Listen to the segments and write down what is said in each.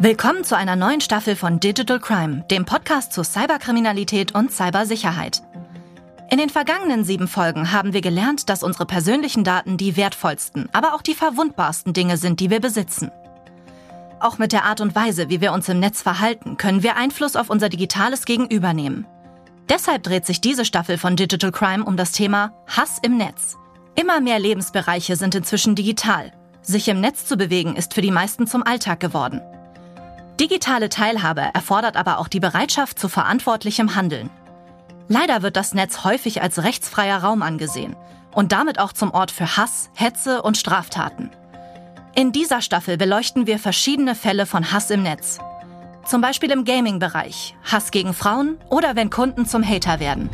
Willkommen zu einer neuen Staffel von Digital Crime, dem Podcast zu Cyberkriminalität und Cybersicherheit. In den vergangenen sieben Folgen haben wir gelernt, dass unsere persönlichen Daten die wertvollsten, aber auch die verwundbarsten Dinge sind, die wir besitzen. Auch mit der Art und Weise, wie wir uns im Netz verhalten, können wir Einfluss auf unser digitales Gegenüber nehmen. Deshalb dreht sich diese Staffel von Digital Crime um das Thema Hass im Netz. Immer mehr Lebensbereiche sind inzwischen digital. Sich im Netz zu bewegen ist für die meisten zum Alltag geworden. Digitale Teilhabe erfordert aber auch die Bereitschaft zu verantwortlichem Handeln. Leider wird das Netz häufig als rechtsfreier Raum angesehen und damit auch zum Ort für Hass, Hetze und Straftaten. In dieser Staffel beleuchten wir verschiedene Fälle von Hass im Netz. Zum Beispiel im Gaming-Bereich, Hass gegen Frauen oder wenn Kunden zum Hater werden.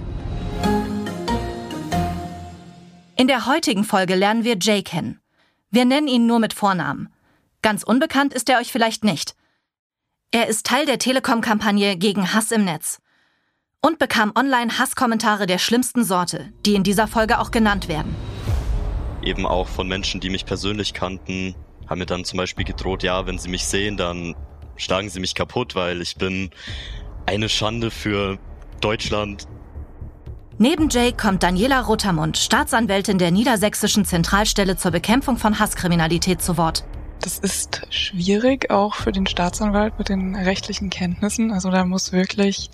In der heutigen Folge lernen wir Jay kennen. Wir nennen ihn nur mit Vornamen. Ganz unbekannt ist er euch vielleicht nicht. Er ist Teil der Telekom-Kampagne gegen Hass im Netz und bekam online Hasskommentare der schlimmsten Sorte, die in dieser Folge auch genannt werden. Eben auch von Menschen, die mich persönlich kannten, haben mir dann zum Beispiel gedroht, ja, wenn sie mich sehen, dann schlagen sie mich kaputt, weil ich bin eine Schande für Deutschland. Neben Jay kommt Daniela Rottermund, Staatsanwältin der Niedersächsischen Zentralstelle zur Bekämpfung von Hasskriminalität zu Wort. Das ist schwierig, auch für den Staatsanwalt mit den rechtlichen Kenntnissen. Also da muss wirklich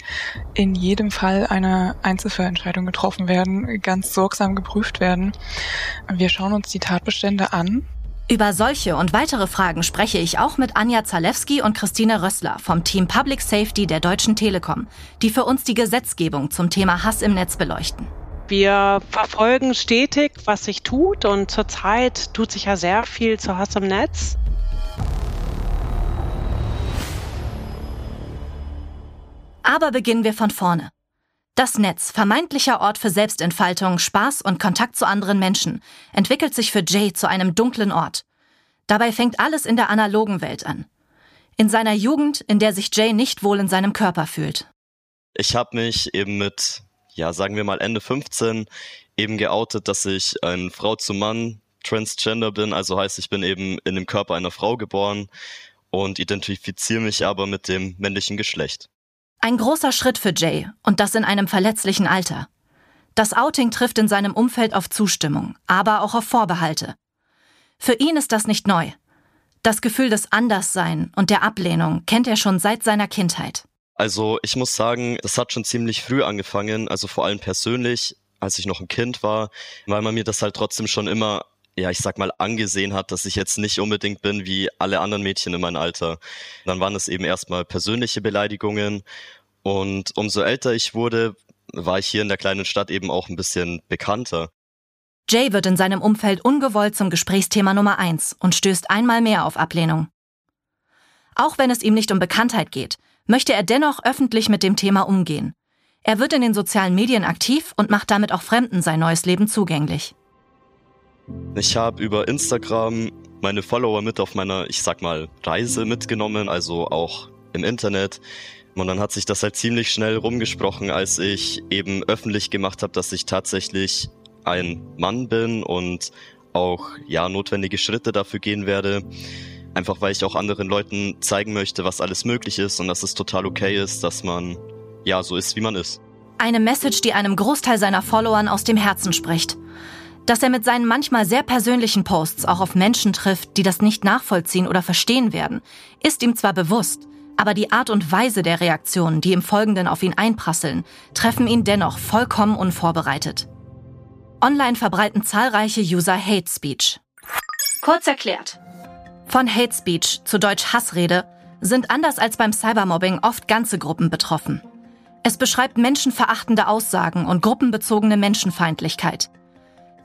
in jedem Fall eine Einzelfallentscheidung getroffen werden, ganz sorgsam geprüft werden. Wir schauen uns die Tatbestände an. Über solche und weitere Fragen spreche ich auch mit Anja Zalewski und Christine Rössler vom Team Public Safety der Deutschen Telekom, die für uns die Gesetzgebung zum Thema Hass im Netz beleuchten. Wir verfolgen stetig, was sich tut und zurzeit tut sich ja sehr viel zu Hass im Netz. Aber beginnen wir von vorne. Das Netz, vermeintlicher Ort für Selbstentfaltung, Spaß und Kontakt zu anderen Menschen, entwickelt sich für Jay zu einem dunklen Ort. Dabei fängt alles in der analogen Welt an. In seiner Jugend, in der sich Jay nicht wohl in seinem Körper fühlt. Ich habe mich eben mit, ja, sagen wir mal Ende 15 eben geoutet, dass ich ein Frau zu Mann Transgender bin, also heißt, ich bin eben in dem Körper einer Frau geboren und identifiziere mich aber mit dem männlichen Geschlecht. Ein großer Schritt für Jay und das in einem verletzlichen Alter. Das Outing trifft in seinem Umfeld auf Zustimmung, aber auch auf Vorbehalte. Für ihn ist das nicht neu. Das Gefühl des Anderssein und der Ablehnung kennt er schon seit seiner Kindheit. Also ich muss sagen, das hat schon ziemlich früh angefangen, also vor allem persönlich, als ich noch ein Kind war, weil man mir das halt trotzdem schon immer ja, ich sag mal, angesehen hat, dass ich jetzt nicht unbedingt bin wie alle anderen Mädchen in meinem Alter. Dann waren es eben erstmal persönliche Beleidigungen. Und umso älter ich wurde, war ich hier in der kleinen Stadt eben auch ein bisschen bekannter. Jay wird in seinem Umfeld ungewollt zum Gesprächsthema Nummer eins und stößt einmal mehr auf Ablehnung. Auch wenn es ihm nicht um Bekanntheit geht, möchte er dennoch öffentlich mit dem Thema umgehen. Er wird in den sozialen Medien aktiv und macht damit auch Fremden sein neues Leben zugänglich. Ich habe über Instagram meine Follower mit auf meiner, ich sag mal, Reise mitgenommen, also auch im Internet. Und dann hat sich das halt ziemlich schnell rumgesprochen, als ich eben öffentlich gemacht habe, dass ich tatsächlich ein Mann bin und auch ja notwendige Schritte dafür gehen werde. Einfach weil ich auch anderen Leuten zeigen möchte, was alles möglich ist und dass es total okay ist, dass man ja so ist, wie man ist. Eine Message, die einem Großteil seiner Followern aus dem Herzen spricht. Dass er mit seinen manchmal sehr persönlichen Posts auch auf Menschen trifft, die das nicht nachvollziehen oder verstehen werden, ist ihm zwar bewusst, aber die Art und Weise der Reaktionen, die im Folgenden auf ihn einprasseln, treffen ihn dennoch vollkommen unvorbereitet. Online verbreiten zahlreiche User Hate Speech. Kurz erklärt. Von Hate Speech, zu Deutsch Hassrede, sind anders als beim Cybermobbing oft ganze Gruppen betroffen. Es beschreibt menschenverachtende Aussagen und gruppenbezogene Menschenfeindlichkeit.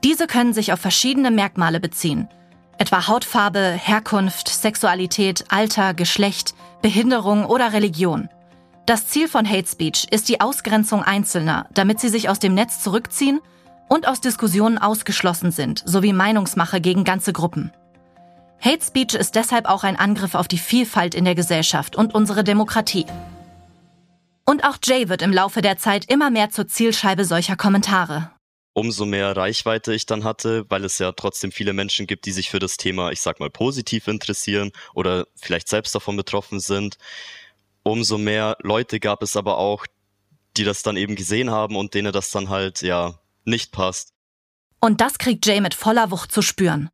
Diese können sich auf verschiedene Merkmale beziehen, etwa Hautfarbe, Herkunft, Sexualität, Alter, Geschlecht, Behinderung oder Religion. Das Ziel von Hate Speech ist die Ausgrenzung Einzelner, damit sie sich aus dem Netz zurückziehen und aus Diskussionen ausgeschlossen sind, sowie Meinungsmache gegen ganze Gruppen. Hate Speech ist deshalb auch ein Angriff auf die Vielfalt in der Gesellschaft und unsere Demokratie. Und auch Jay wird im Laufe der Zeit immer mehr zur Zielscheibe solcher Kommentare. umso mehr Reichweite ich dann hatte, weil es ja trotzdem viele Menschen gibt, die sich für das Thema, ich sag mal, positiv interessieren oder vielleicht selbst davon betroffen sind. Umso mehr Leute gab es aber auch, die das dann eben gesehen haben und denen das dann halt, ja, nicht passt. Und das kriegt Jay mit voller Wucht zu spüren.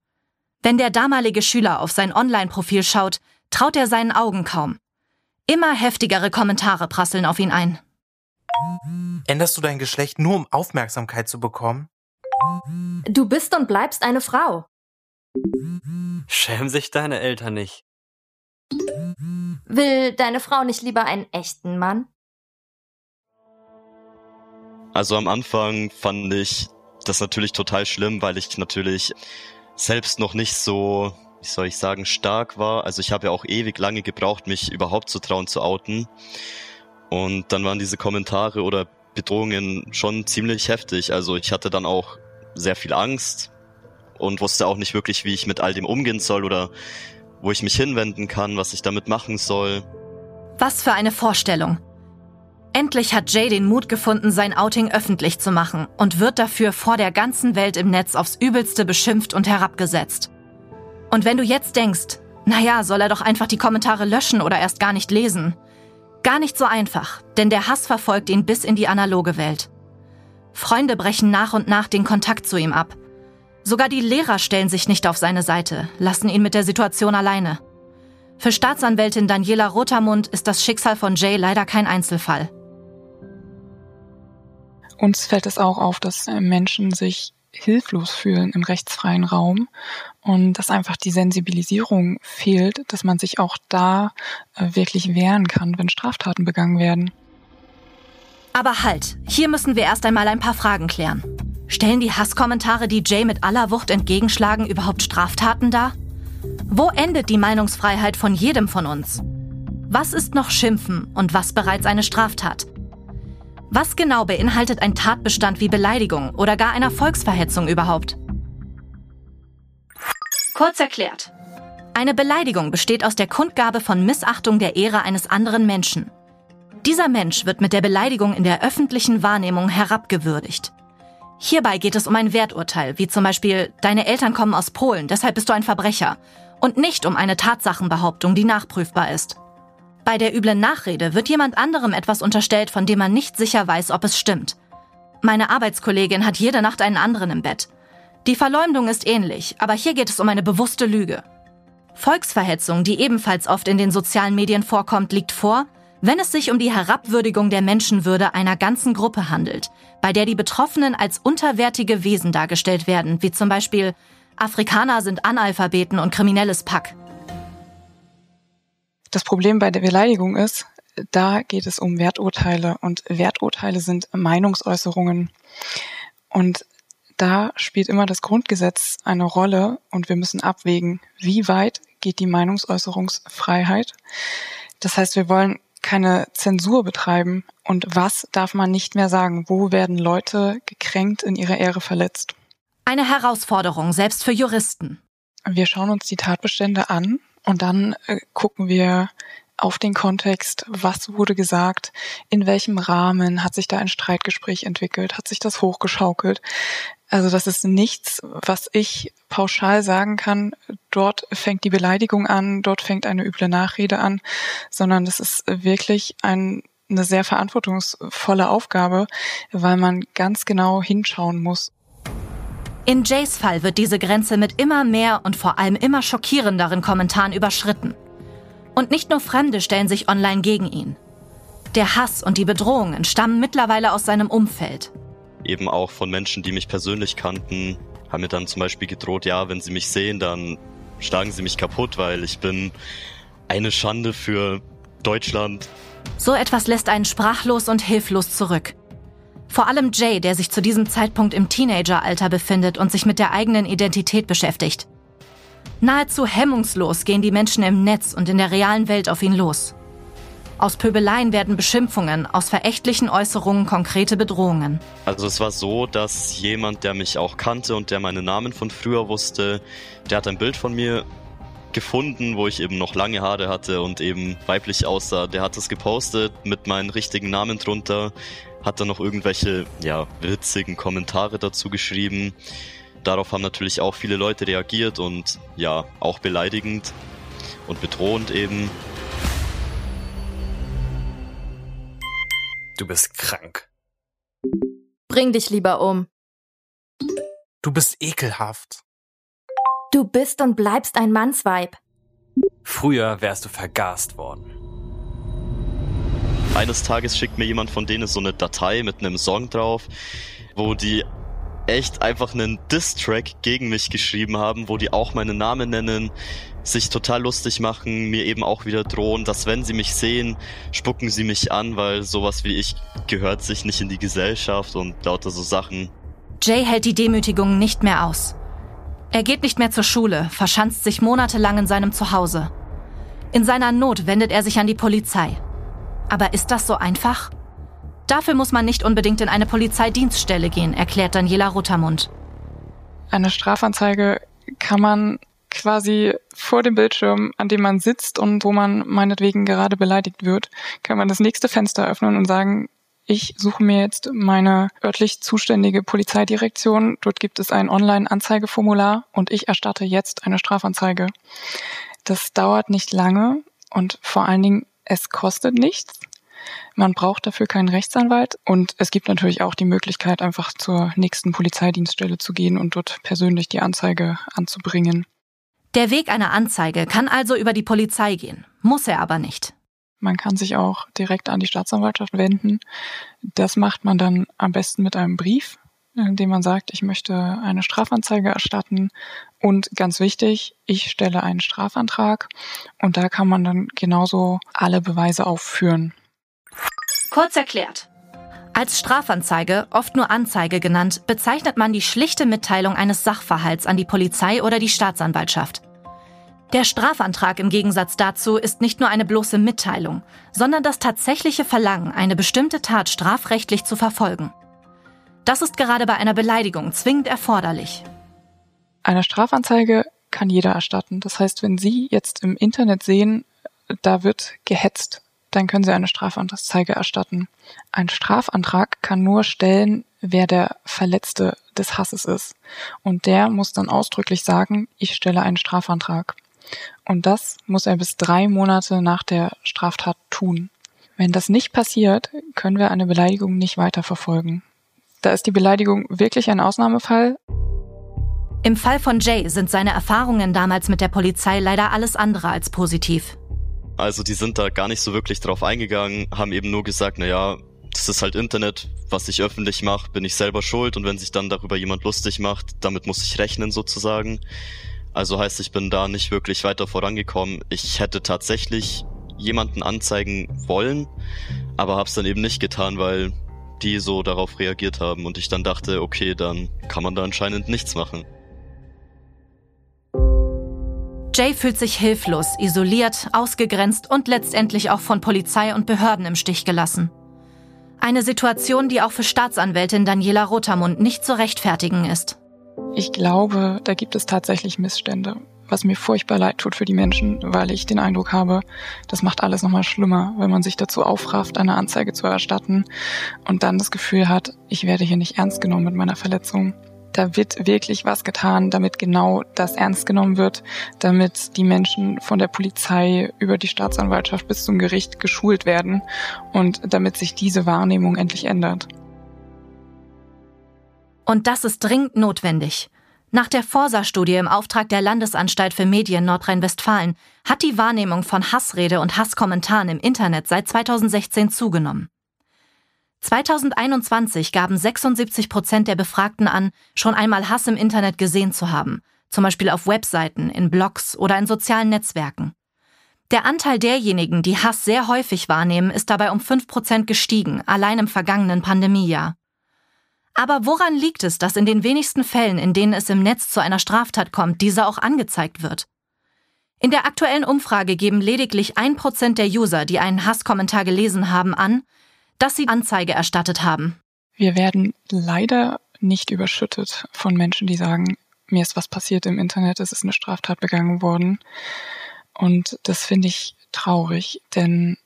Wenn der damalige Schüler auf sein Online-Profil schaut, traut er seinen Augen kaum. Immer heftigere Kommentare prasseln auf ihn ein. Änderst du dein Geschlecht nur, um Aufmerksamkeit zu bekommen? Du bist und bleibst eine Frau. Schämen sich deine Eltern nicht. Will deine Frau nicht lieber einen echten Mann? Also am Anfang fand ich das natürlich total schlimm, weil ich natürlich selbst noch nicht so, wie soll ich sagen, stark war. Also ich habe ja auch ewig lange gebraucht, mich überhaupt zu trauen zu outen. Und dann waren diese Kommentare oder Bedrohungen schon ziemlich heftig. Also ich hatte dann auch sehr viel Angst und wusste auch nicht wirklich, wie ich mit all dem umgehen soll oder wo ich mich hinwenden kann, was ich damit machen soll. Was für eine Vorstellung. Endlich hat Jay den Mut gefunden, sein Outing öffentlich zu machen und wird dafür vor der ganzen Welt im Netz aufs übelste beschimpft und herabgesetzt. Und wenn du jetzt denkst, naja, soll er doch einfach die Kommentare löschen oder erst gar nicht lesen, Gar nicht so einfach, denn der Hass verfolgt ihn bis in die analoge Welt. Freunde brechen nach und nach den Kontakt zu ihm ab. Sogar die Lehrer stellen sich nicht auf seine Seite, lassen ihn mit der Situation alleine. Für Staatsanwältin Daniela Rotermund ist das Schicksal von Jay leider kein Einzelfall. Uns fällt es auch auf, dass Menschen sich hilflos fühlen im rechtsfreien Raum und dass einfach die Sensibilisierung fehlt, dass man sich auch da äh, wirklich wehren kann, wenn Straftaten begangen werden. Aber halt, hier müssen wir erst einmal ein paar Fragen klären. Stellen die Hasskommentare, die Jay mit aller Wucht entgegenschlagen, überhaupt Straftaten dar? Wo endet die Meinungsfreiheit von jedem von uns? Was ist noch Schimpfen und was bereits eine Straftat? Was genau beinhaltet ein Tatbestand wie Beleidigung oder gar einer Volksverhetzung überhaupt? Kurz erklärt. Eine Beleidigung besteht aus der Kundgabe von Missachtung der Ehre eines anderen Menschen. Dieser Mensch wird mit der Beleidigung in der öffentlichen Wahrnehmung herabgewürdigt. Hierbei geht es um ein Werturteil, wie zum Beispiel, deine Eltern kommen aus Polen, deshalb bist du ein Verbrecher, und nicht um eine Tatsachenbehauptung, die nachprüfbar ist. Bei der üblen Nachrede wird jemand anderem etwas unterstellt, von dem man nicht sicher weiß, ob es stimmt. Meine Arbeitskollegin hat jede Nacht einen anderen im Bett. Die Verleumdung ist ähnlich, aber hier geht es um eine bewusste Lüge. Volksverhetzung, die ebenfalls oft in den sozialen Medien vorkommt, liegt vor, wenn es sich um die Herabwürdigung der Menschenwürde einer ganzen Gruppe handelt, bei der die Betroffenen als unterwertige Wesen dargestellt werden, wie zum Beispiel Afrikaner sind Analphabeten und kriminelles Pack. Das Problem bei der Beleidigung ist, da geht es um Werturteile und Werturteile sind Meinungsäußerungen. Und da spielt immer das Grundgesetz eine Rolle und wir müssen abwägen, wie weit geht die Meinungsäußerungsfreiheit. Das heißt, wir wollen keine Zensur betreiben und was darf man nicht mehr sagen? Wo werden Leute gekränkt, in ihrer Ehre verletzt? Eine Herausforderung, selbst für Juristen. Wir schauen uns die Tatbestände an und dann äh, gucken wir auf den Kontext, was wurde gesagt, in welchem Rahmen hat sich da ein Streitgespräch entwickelt, hat sich das hochgeschaukelt. Also das ist nichts, was ich pauschal sagen kann, dort fängt die Beleidigung an, dort fängt eine üble Nachrede an, sondern das ist wirklich ein, eine sehr verantwortungsvolle Aufgabe, weil man ganz genau hinschauen muss. In Jays Fall wird diese Grenze mit immer mehr und vor allem immer schockierenderen Kommentaren überschritten. Und nicht nur Fremde stellen sich online gegen ihn. Der Hass und die Bedrohungen stammen mittlerweile aus seinem Umfeld. Eben auch von Menschen, die mich persönlich kannten, haben mir dann zum Beispiel gedroht, ja, wenn sie mich sehen, dann schlagen sie mich kaputt, weil ich bin eine Schande für Deutschland. So etwas lässt einen sprachlos und hilflos zurück. Vor allem Jay, der sich zu diesem Zeitpunkt im Teenageralter befindet und sich mit der eigenen Identität beschäftigt. Nahezu hemmungslos gehen die Menschen im Netz und in der realen Welt auf ihn los. Aus Pöbeleien werden Beschimpfungen, aus verächtlichen Äußerungen konkrete Bedrohungen. Also es war so, dass jemand, der mich auch kannte und der meinen Namen von früher wusste, der hat ein Bild von mir gefunden, wo ich eben noch lange Haare hatte und eben weiblich aussah. Der hat es gepostet mit meinen richtigen Namen drunter, hat dann noch irgendwelche, ja, witzigen Kommentare dazu geschrieben. Darauf haben natürlich auch viele Leute reagiert und ja, auch beleidigend und bedrohend eben. Du bist krank. Bring dich lieber um. Du bist ekelhaft. Du bist und bleibst ein Mannsweib. Früher wärst du vergast worden. Eines Tages schickt mir jemand von denen so eine Datei mit einem Song drauf, wo die echt einfach einen Diss-Track gegen mich geschrieben haben, wo die auch meinen Namen nennen, sich total lustig machen, mir eben auch wieder drohen, dass wenn sie mich sehen, spucken sie mich an, weil sowas wie ich gehört sich nicht in die Gesellschaft und lauter so Sachen. Jay hält die Demütigungen nicht mehr aus. Er geht nicht mehr zur Schule, verschanzt sich monatelang in seinem Zuhause. In seiner Not wendet er sich an die Polizei. Aber ist das so einfach? Dafür muss man nicht unbedingt in eine Polizeidienststelle gehen, erklärt Daniela Ruttermund. Eine Strafanzeige kann man quasi vor dem Bildschirm, an dem man sitzt und wo man meinetwegen gerade beleidigt wird, kann man das nächste Fenster öffnen und sagen, ich suche mir jetzt meine örtlich zuständige Polizeidirektion. Dort gibt es ein Online-Anzeigeformular und ich erstatte jetzt eine Strafanzeige. Das dauert nicht lange und vor allen Dingen, es kostet nichts. Man braucht dafür keinen Rechtsanwalt und es gibt natürlich auch die Möglichkeit, einfach zur nächsten Polizeidienststelle zu gehen und dort persönlich die Anzeige anzubringen. Der Weg einer Anzeige kann also über die Polizei gehen, muss er aber nicht. Man kann sich auch direkt an die Staatsanwaltschaft wenden. Das macht man dann am besten mit einem Brief, in dem man sagt, ich möchte eine Strafanzeige erstatten. Und ganz wichtig, ich stelle einen Strafantrag. Und da kann man dann genauso alle Beweise aufführen. Kurz erklärt. Als Strafanzeige, oft nur Anzeige genannt, bezeichnet man die schlichte Mitteilung eines Sachverhalts an die Polizei oder die Staatsanwaltschaft. Der Strafantrag im Gegensatz dazu ist nicht nur eine bloße Mitteilung, sondern das tatsächliche Verlangen, eine bestimmte Tat strafrechtlich zu verfolgen. Das ist gerade bei einer Beleidigung zwingend erforderlich. Eine Strafanzeige kann jeder erstatten. Das heißt, wenn Sie jetzt im Internet sehen, da wird gehetzt, dann können Sie eine Strafanzeige erstatten. Ein Strafantrag kann nur stellen, wer der Verletzte des Hasses ist. Und der muss dann ausdrücklich sagen, ich stelle einen Strafantrag. Und das muss er bis drei Monate nach der Straftat tun. Wenn das nicht passiert, können wir eine Beleidigung nicht weiterverfolgen. Da ist die Beleidigung wirklich ein Ausnahmefall. Im Fall von Jay sind seine Erfahrungen damals mit der Polizei leider alles andere als positiv. Also die sind da gar nicht so wirklich drauf eingegangen, haben eben nur gesagt, na ja, das ist halt Internet, was ich öffentlich mache, bin ich selber schuld und wenn sich dann darüber jemand lustig macht, damit muss ich rechnen sozusagen. Also heißt, ich bin da nicht wirklich weiter vorangekommen. Ich hätte tatsächlich jemanden anzeigen wollen, aber hab's dann eben nicht getan, weil die so darauf reagiert haben und ich dann dachte, okay, dann kann man da anscheinend nichts machen. Jay fühlt sich hilflos, isoliert, ausgegrenzt und letztendlich auch von Polizei und Behörden im Stich gelassen. Eine Situation, die auch für Staatsanwältin Daniela Rotermund nicht zu rechtfertigen ist. Ich glaube, da gibt es tatsächlich Missstände, was mir furchtbar leid tut für die Menschen, weil ich den Eindruck habe, das macht alles nochmal schlimmer, wenn man sich dazu aufrafft, eine Anzeige zu erstatten und dann das Gefühl hat, ich werde hier nicht ernst genommen mit meiner Verletzung. Da wird wirklich was getan, damit genau das ernst genommen wird, damit die Menschen von der Polizei über die Staatsanwaltschaft bis zum Gericht geschult werden und damit sich diese Wahrnehmung endlich ändert. Und das ist dringend notwendig. Nach der Forsa-Studie im Auftrag der Landesanstalt für Medien Nordrhein-Westfalen hat die Wahrnehmung von Hassrede und Hasskommentaren im Internet seit 2016 zugenommen. 2021 gaben 76 Prozent der Befragten an, schon einmal Hass im Internet gesehen zu haben, zum Beispiel auf Webseiten, in Blogs oder in sozialen Netzwerken. Der Anteil derjenigen, die Hass sehr häufig wahrnehmen, ist dabei um 5 Prozent gestiegen, allein im vergangenen Pandemiejahr. Aber woran liegt es, dass in den wenigsten Fällen, in denen es im Netz zu einer Straftat kommt, diese auch angezeigt wird? In der aktuellen Umfrage geben lediglich ein Prozent der User, die einen Hasskommentar gelesen haben, an, dass sie Anzeige erstattet haben. Wir werden leider nicht überschüttet von Menschen, die sagen, mir ist was passiert im Internet, es ist eine Straftat begangen worden. Und das finde ich traurig, denn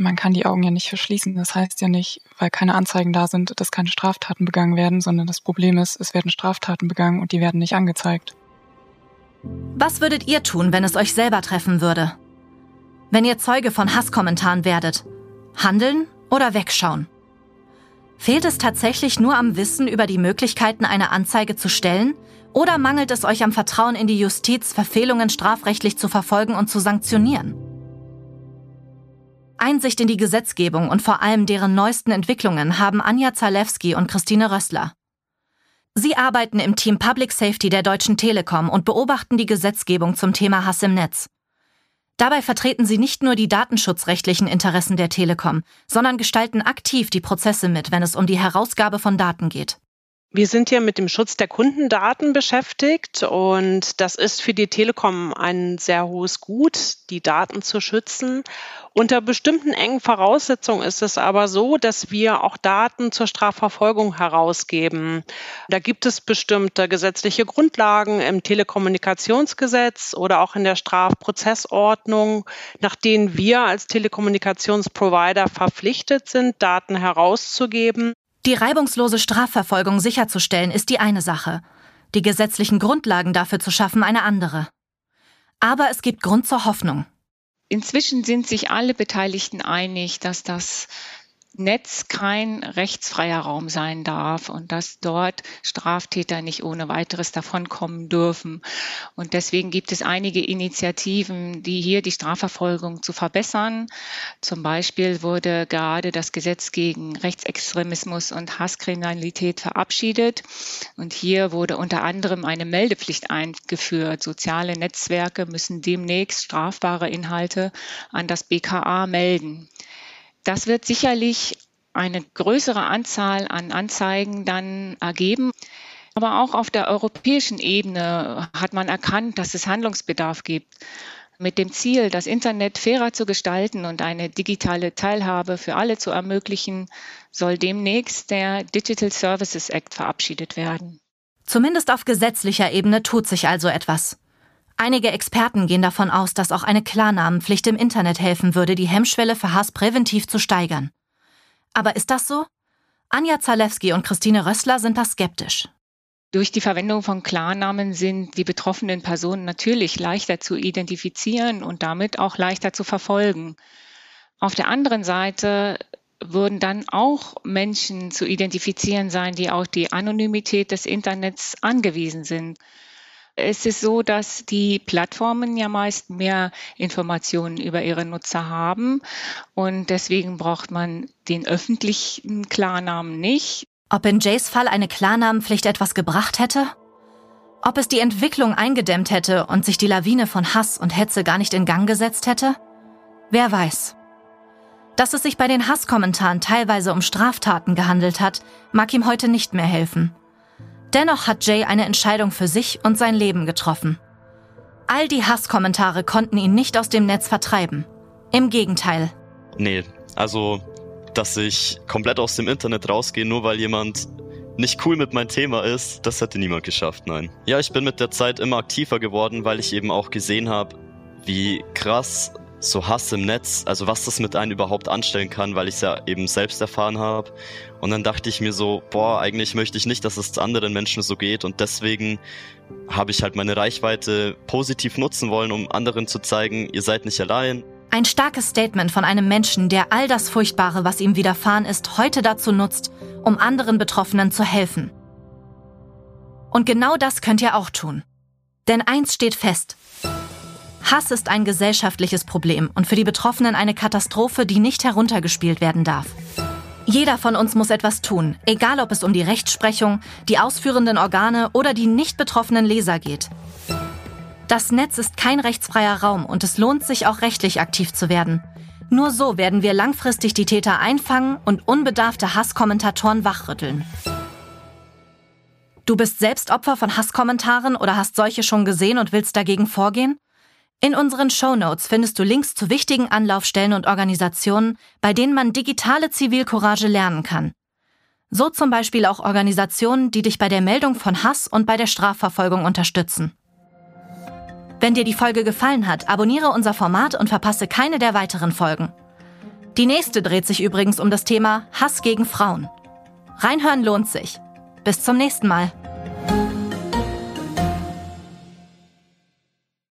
man kann die Augen ja nicht verschließen. Das heißt ja nicht, weil keine Anzeigen da sind, dass keine Straftaten begangen werden, sondern das Problem ist, es werden Straftaten begangen und die werden nicht angezeigt. Was würdet ihr tun, wenn es euch selber treffen würde? Wenn ihr Zeuge von Hasskommentaren werdet? Handeln oder wegschauen? Fehlt es tatsächlich nur am Wissen über die Möglichkeiten, eine Anzeige zu stellen? Oder mangelt es euch am Vertrauen in die Justiz, Verfehlungen strafrechtlich zu verfolgen und zu sanktionieren? Einsicht in die Gesetzgebung und vor allem deren neuesten Entwicklungen haben Anja Zalewski und Christine Rössler. Sie arbeiten im Team Public Safety der Deutschen Telekom und beobachten die Gesetzgebung zum Thema Hass im Netz. Dabei vertreten sie nicht nur die datenschutzrechtlichen Interessen der Telekom, sondern gestalten aktiv die Prozesse mit, wenn es um die Herausgabe von Daten geht. Wir sind hier mit dem Schutz der Kundendaten beschäftigt und das ist für die Telekom ein sehr hohes Gut, die Daten zu schützen. Unter bestimmten engen Voraussetzungen ist es aber so, dass wir auch Daten zur Strafverfolgung herausgeben. Da gibt es bestimmte gesetzliche Grundlagen im Telekommunikationsgesetz oder auch in der Strafprozessordnung, nach denen wir als Telekommunikationsprovider verpflichtet sind, Daten herauszugeben. Die reibungslose Strafverfolgung sicherzustellen ist die eine Sache, die gesetzlichen Grundlagen dafür zu schaffen eine andere. Aber es gibt Grund zur Hoffnung. Inzwischen sind sich alle Beteiligten einig, dass das Netz kein rechtsfreier Raum sein darf und dass dort Straftäter nicht ohne weiteres davonkommen dürfen. Und deswegen gibt es einige Initiativen, die hier die Strafverfolgung zu verbessern. Zum Beispiel wurde gerade das Gesetz gegen Rechtsextremismus und Hasskriminalität verabschiedet. Und hier wurde unter anderem eine Meldepflicht eingeführt. Soziale Netzwerke müssen demnächst strafbare Inhalte an das BKA melden. Das wird sicherlich eine größere Anzahl an Anzeigen dann ergeben. Aber auch auf der europäischen Ebene hat man erkannt, dass es Handlungsbedarf gibt. Mit dem Ziel, das Internet fairer zu gestalten und eine digitale Teilhabe für alle zu ermöglichen, soll demnächst der Digital Services Act verabschiedet werden. Zumindest auf gesetzlicher Ebene tut sich also etwas. Einige Experten gehen davon aus, dass auch eine Klarnamenpflicht im Internet helfen würde, die Hemmschwelle für Hass präventiv zu steigern. Aber ist das so? Anja Zalewski und Christine Rössler sind da skeptisch. Durch die Verwendung von Klarnamen sind die betroffenen Personen natürlich leichter zu identifizieren und damit auch leichter zu verfolgen. Auf der anderen Seite würden dann auch Menschen zu identifizieren sein, die auf die Anonymität des Internets angewiesen sind. Es ist so, dass die Plattformen ja meist mehr Informationen über ihre Nutzer haben und deswegen braucht man den öffentlichen Klarnamen nicht. Ob in Jays Fall eine Klarnamenpflicht etwas gebracht hätte? Ob es die Entwicklung eingedämmt hätte und sich die Lawine von Hass und Hetze gar nicht in Gang gesetzt hätte? Wer weiß. Dass es sich bei den Hasskommentaren teilweise um Straftaten gehandelt hat, mag ihm heute nicht mehr helfen. Dennoch hat Jay eine Entscheidung für sich und sein Leben getroffen. All die Hasskommentare konnten ihn nicht aus dem Netz vertreiben. Im Gegenteil. Nee, also, dass ich komplett aus dem Internet rausgehe, nur weil jemand nicht cool mit meinem Thema ist, das hätte niemand geschafft, nein. Ja, ich bin mit der Zeit immer aktiver geworden, weil ich eben auch gesehen habe, wie krass so Hass im Netz, also was das mit einem überhaupt anstellen kann, weil ich es ja eben selbst erfahren habe. Und dann dachte ich mir so, boah, eigentlich möchte ich nicht, dass es anderen Menschen so geht. Und deswegen habe ich halt meine Reichweite positiv nutzen wollen, um anderen zu zeigen, ihr seid nicht allein. Ein starkes Statement von einem Menschen, der all das Furchtbare, was ihm widerfahren ist, heute dazu nutzt, um anderen Betroffenen zu helfen. Und genau das könnt ihr auch tun. Denn eins steht fest. Hass ist ein gesellschaftliches Problem und für die Betroffenen eine Katastrophe, die nicht heruntergespielt werden darf. Jeder von uns muss etwas tun, egal ob es um die Rechtsprechung, die ausführenden Organe oder die nicht betroffenen Leser geht. Das Netz ist kein rechtsfreier Raum und es lohnt sich auch rechtlich aktiv zu werden. Nur so werden wir langfristig die Täter einfangen und unbedarfte Hasskommentatoren wachrütteln. Du bist selbst Opfer von Hasskommentaren oder hast solche schon gesehen und willst dagegen vorgehen? In unseren Shownotes findest du Links zu wichtigen Anlaufstellen und Organisationen, bei denen man digitale Zivilcourage lernen kann. So zum Beispiel auch Organisationen, die dich bei der Meldung von Hass und bei der Strafverfolgung unterstützen. Wenn dir die Folge gefallen hat, abonniere unser Format und verpasse keine der weiteren Folgen. Die nächste dreht sich übrigens um das Thema Hass gegen Frauen. Reinhören lohnt sich. Bis zum nächsten Mal.